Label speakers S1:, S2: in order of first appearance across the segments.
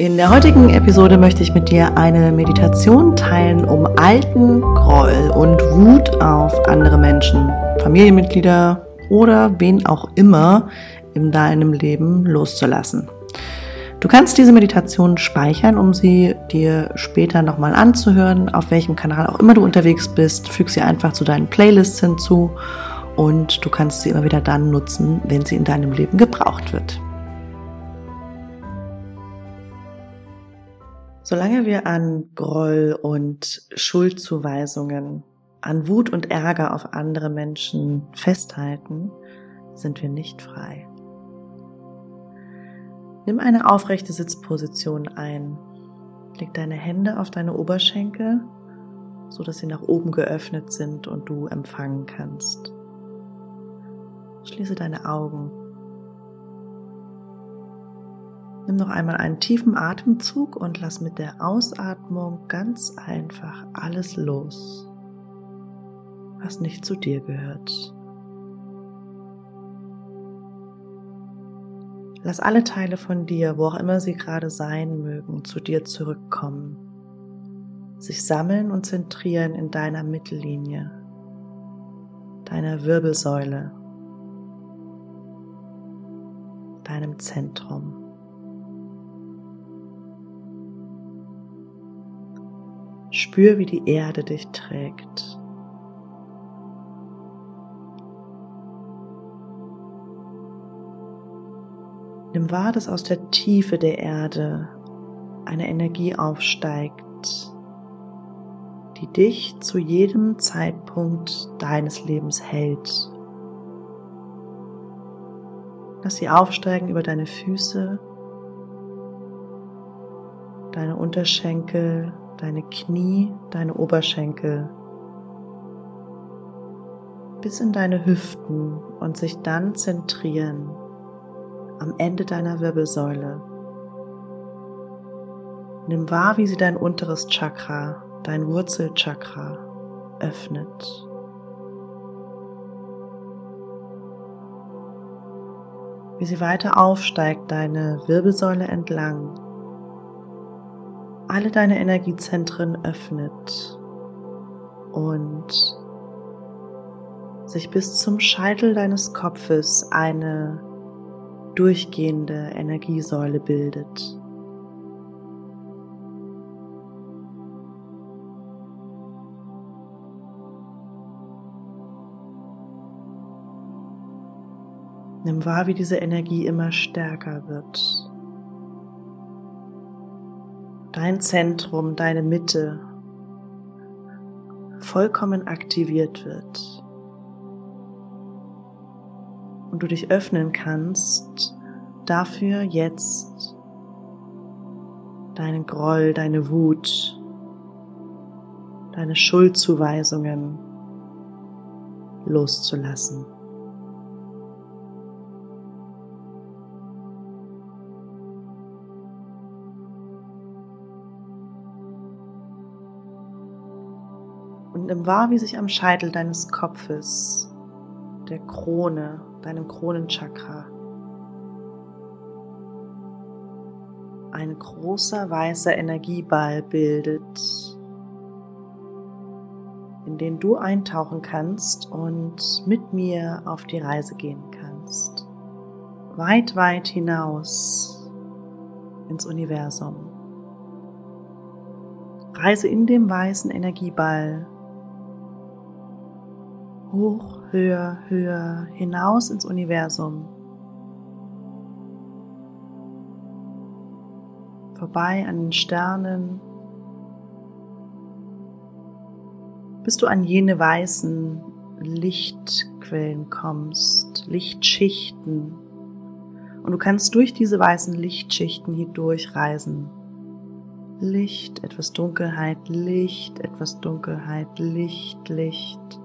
S1: In der heutigen Episode möchte ich mit dir eine Meditation teilen, um alten Groll und Wut auf andere Menschen, Familienmitglieder oder wen auch immer in deinem Leben loszulassen. Du kannst diese Meditation speichern, um sie dir später nochmal anzuhören, auf welchem Kanal auch immer du unterwegs bist. Füg sie einfach zu deinen Playlists hinzu und du kannst sie immer wieder dann nutzen, wenn sie in deinem Leben gebraucht wird. Solange wir an Groll und Schuldzuweisungen, an Wut und Ärger auf andere Menschen festhalten, sind wir nicht frei. Nimm eine aufrechte Sitzposition ein. Leg deine Hände auf deine Oberschenkel, so dass sie nach oben geöffnet sind und du empfangen kannst. Schließe deine Augen Nimm noch einmal einen tiefen Atemzug und lass mit der Ausatmung ganz einfach alles los, was nicht zu dir gehört. Lass alle Teile von dir, wo auch immer sie gerade sein mögen, zu dir zurückkommen, sich sammeln und zentrieren in deiner Mittellinie, deiner Wirbelsäule, deinem Zentrum. Spür, wie die Erde dich trägt. Nimm wahr, dass aus der Tiefe der Erde eine Energie aufsteigt, die dich zu jedem Zeitpunkt deines Lebens hält. Lass sie aufsteigen über deine Füße, deine Unterschenkel, deine Knie, deine Oberschenkel bis in deine Hüften und sich dann zentrieren am Ende deiner Wirbelsäule. Nimm wahr, wie sie dein unteres Chakra, dein Wurzelchakra öffnet. Wie sie weiter aufsteigt, deine Wirbelsäule entlang alle deine Energiezentren öffnet und sich bis zum Scheitel deines Kopfes eine durchgehende Energiesäule bildet. Nimm wahr, wie diese Energie immer stärker wird dein Zentrum, deine Mitte vollkommen aktiviert wird und du dich öffnen kannst dafür jetzt deinen Groll, deine Wut, deine Schuldzuweisungen loszulassen. Wahr, wie sich am Scheitel deines Kopfes, der Krone, deinem Kronenchakra, ein großer weißer Energieball bildet, in den du eintauchen kannst und mit mir auf die Reise gehen kannst. Weit, weit hinaus ins Universum. Reise in dem weißen Energieball hoch, höher, höher, hinaus ins Universum. Vorbei an den Sternen, bis du an jene weißen Lichtquellen kommst, Lichtschichten. Und du kannst durch diese weißen Lichtschichten hier durchreisen. Licht, etwas Dunkelheit, Licht, etwas Dunkelheit, Licht, Licht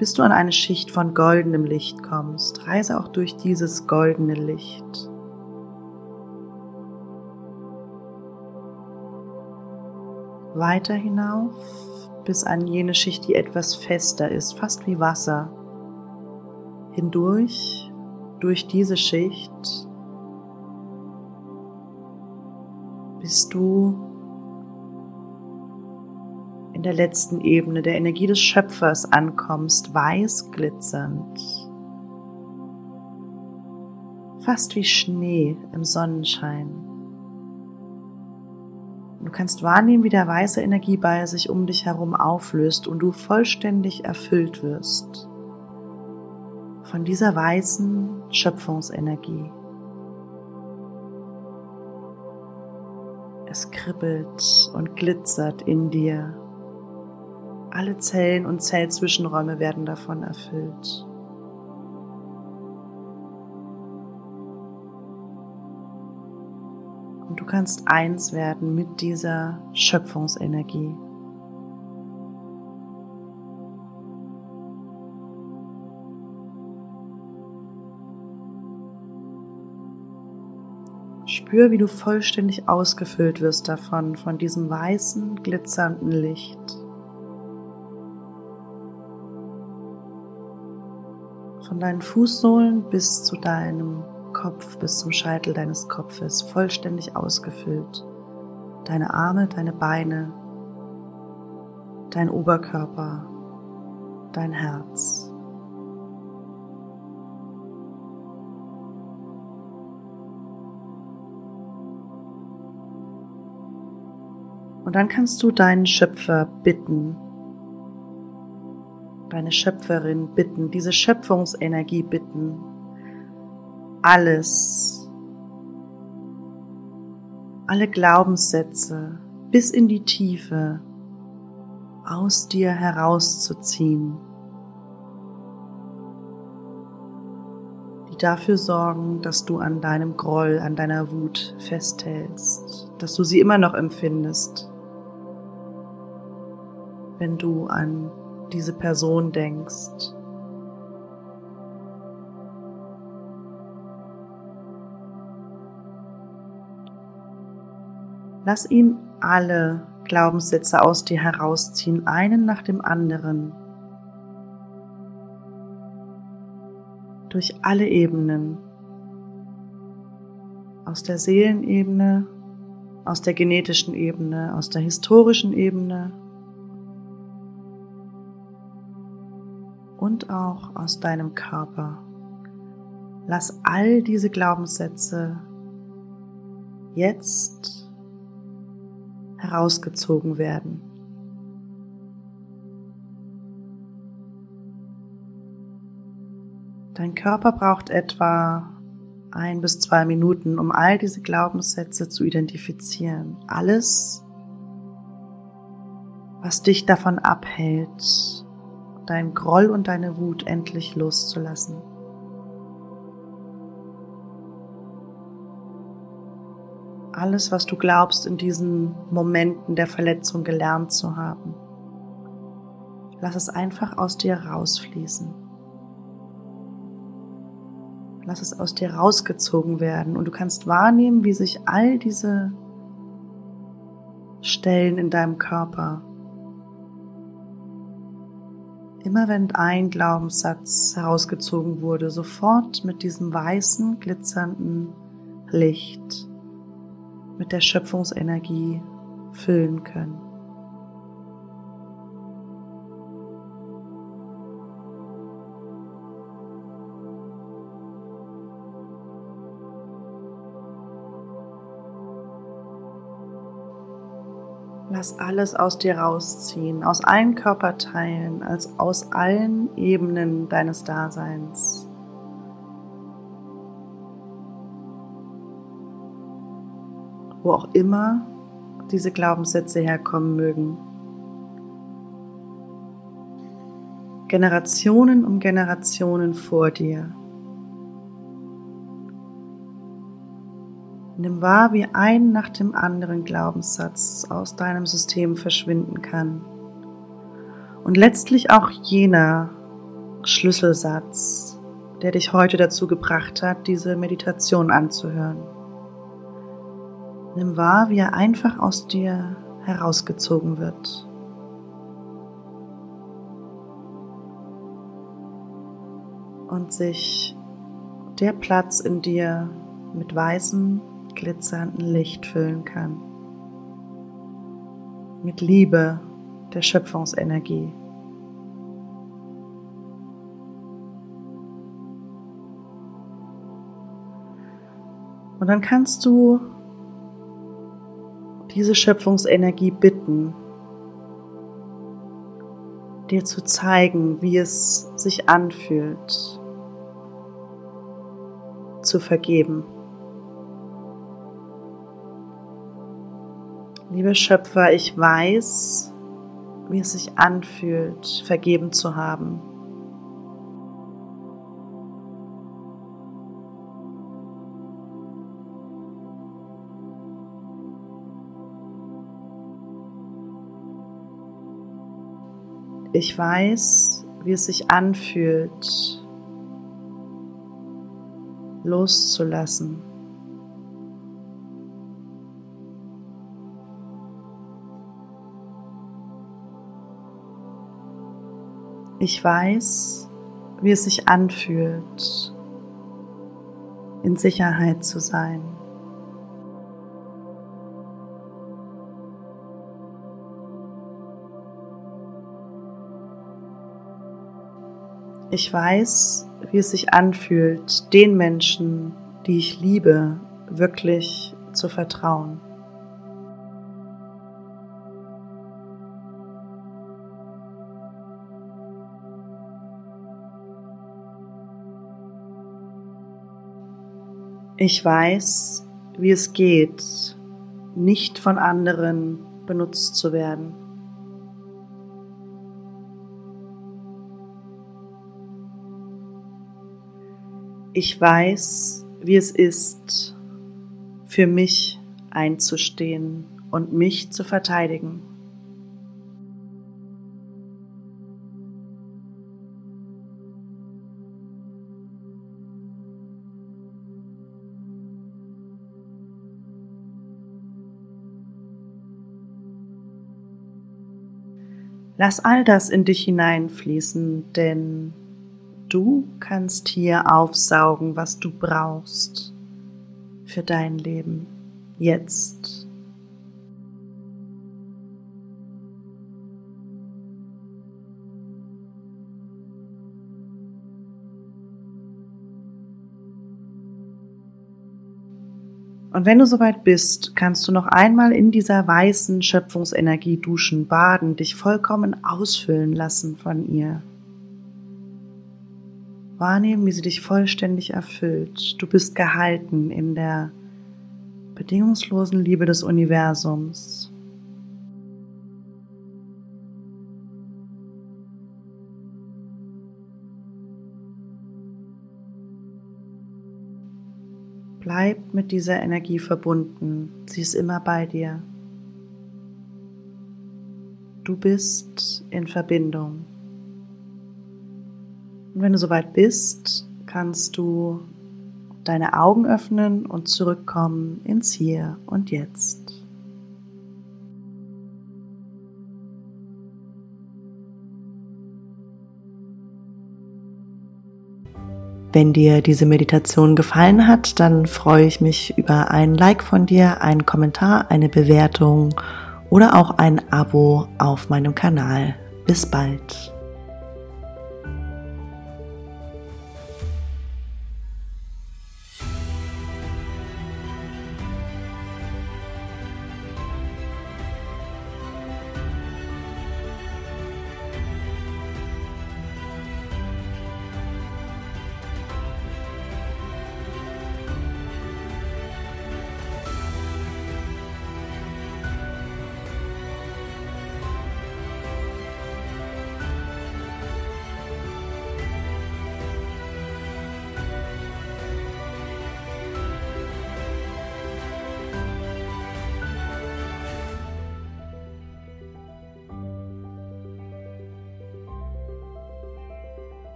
S1: bis du an eine Schicht von goldenem Licht kommst. Reise auch durch dieses goldene Licht. Weiter hinauf bis an jene Schicht, die etwas fester ist, fast wie Wasser. Hindurch, durch diese Schicht bis du in der letzten Ebene der Energie des Schöpfers ankommst, weiß glitzernd, fast wie Schnee im Sonnenschein. Du kannst wahrnehmen, wie der weiße Energieball sich um dich herum auflöst und du vollständig erfüllt wirst von dieser weißen Schöpfungsenergie. Es kribbelt und glitzert in dir. Alle Zellen und Zellzwischenräume werden davon erfüllt. Und du kannst eins werden mit dieser Schöpfungsenergie. Spür, wie du vollständig ausgefüllt wirst davon, von diesem weißen, glitzernden Licht. Von deinen Fußsohlen bis zu deinem Kopf, bis zum Scheitel deines Kopfes, vollständig ausgefüllt. Deine Arme, deine Beine, dein Oberkörper, dein Herz. Und dann kannst du deinen Schöpfer bitten, deine Schöpferin bitten, diese Schöpfungsenergie bitten, alles, alle Glaubenssätze bis in die Tiefe aus dir herauszuziehen, die dafür sorgen, dass du an deinem Groll, an deiner Wut festhältst, dass du sie immer noch empfindest. Wenn du an diese Person denkst. Lass ihn alle Glaubenssätze aus dir herausziehen, einen nach dem anderen, durch alle Ebenen, aus der Seelenebene, aus der genetischen Ebene, aus der historischen Ebene, und auch aus deinem Körper. Lass all diese Glaubenssätze jetzt herausgezogen werden. Dein Körper braucht etwa ein bis zwei Minuten, um all diese Glaubenssätze zu identifizieren. Alles, was dich davon abhält, dein Groll und deine Wut endlich loszulassen. Alles, was du glaubst, in diesen Momenten der Verletzung gelernt zu haben, lass es einfach aus dir rausfließen. Lass es aus dir rausgezogen werden und du kannst wahrnehmen, wie sich all diese Stellen in deinem Körper Immer wenn ein Glaubenssatz herausgezogen wurde, sofort mit diesem weißen, glitzernden Licht, mit der Schöpfungsenergie füllen können. Lass alles aus dir rausziehen, aus allen Körperteilen, als aus allen Ebenen deines Daseins. Wo auch immer diese Glaubenssätze herkommen mögen. Generationen um Generationen vor dir. Nimm wahr, wie ein nach dem anderen Glaubenssatz aus deinem System verschwinden kann. Und letztlich auch jener Schlüsselsatz, der dich heute dazu gebracht hat, diese Meditation anzuhören. Nimm wahr, wie er einfach aus dir herausgezogen wird. Und sich der Platz in dir mit weißem glitzernden Licht füllen kann. mit Liebe der Schöpfungsenergie. Und dann kannst du diese Schöpfungsenergie bitten, dir zu zeigen, wie es sich anfühlt, zu vergeben. Liebe Schöpfer, ich weiß, wie es sich anfühlt, vergeben zu haben. Ich weiß, wie es sich anfühlt, loszulassen. Ich weiß, wie es sich anfühlt, in Sicherheit zu sein. Ich weiß, wie es sich anfühlt, den Menschen, die ich liebe, wirklich zu vertrauen. Ich weiß, wie es geht, nicht von anderen benutzt zu werden. Ich weiß, wie es ist, für mich einzustehen und mich zu verteidigen. Lass all das in dich hineinfließen, denn Du kannst hier aufsaugen, was du brauchst für dein Leben jetzt. Und wenn du soweit bist, kannst du noch einmal in dieser weißen Schöpfungsenergie duschen, baden, dich vollkommen ausfüllen lassen von ihr. Wahrnehmen, wie sie dich vollständig erfüllt. Du bist gehalten in der bedingungslosen Liebe des Universums. Bleib mit dieser Energie verbunden. Sie ist immer bei dir. Du bist in Verbindung. Und wenn du soweit bist, kannst du deine Augen öffnen und zurückkommen ins Hier und Jetzt. Wenn dir diese Meditation gefallen hat, dann freue ich mich über ein Like von dir, einen Kommentar, eine Bewertung oder auch ein Abo auf meinem Kanal. Bis bald.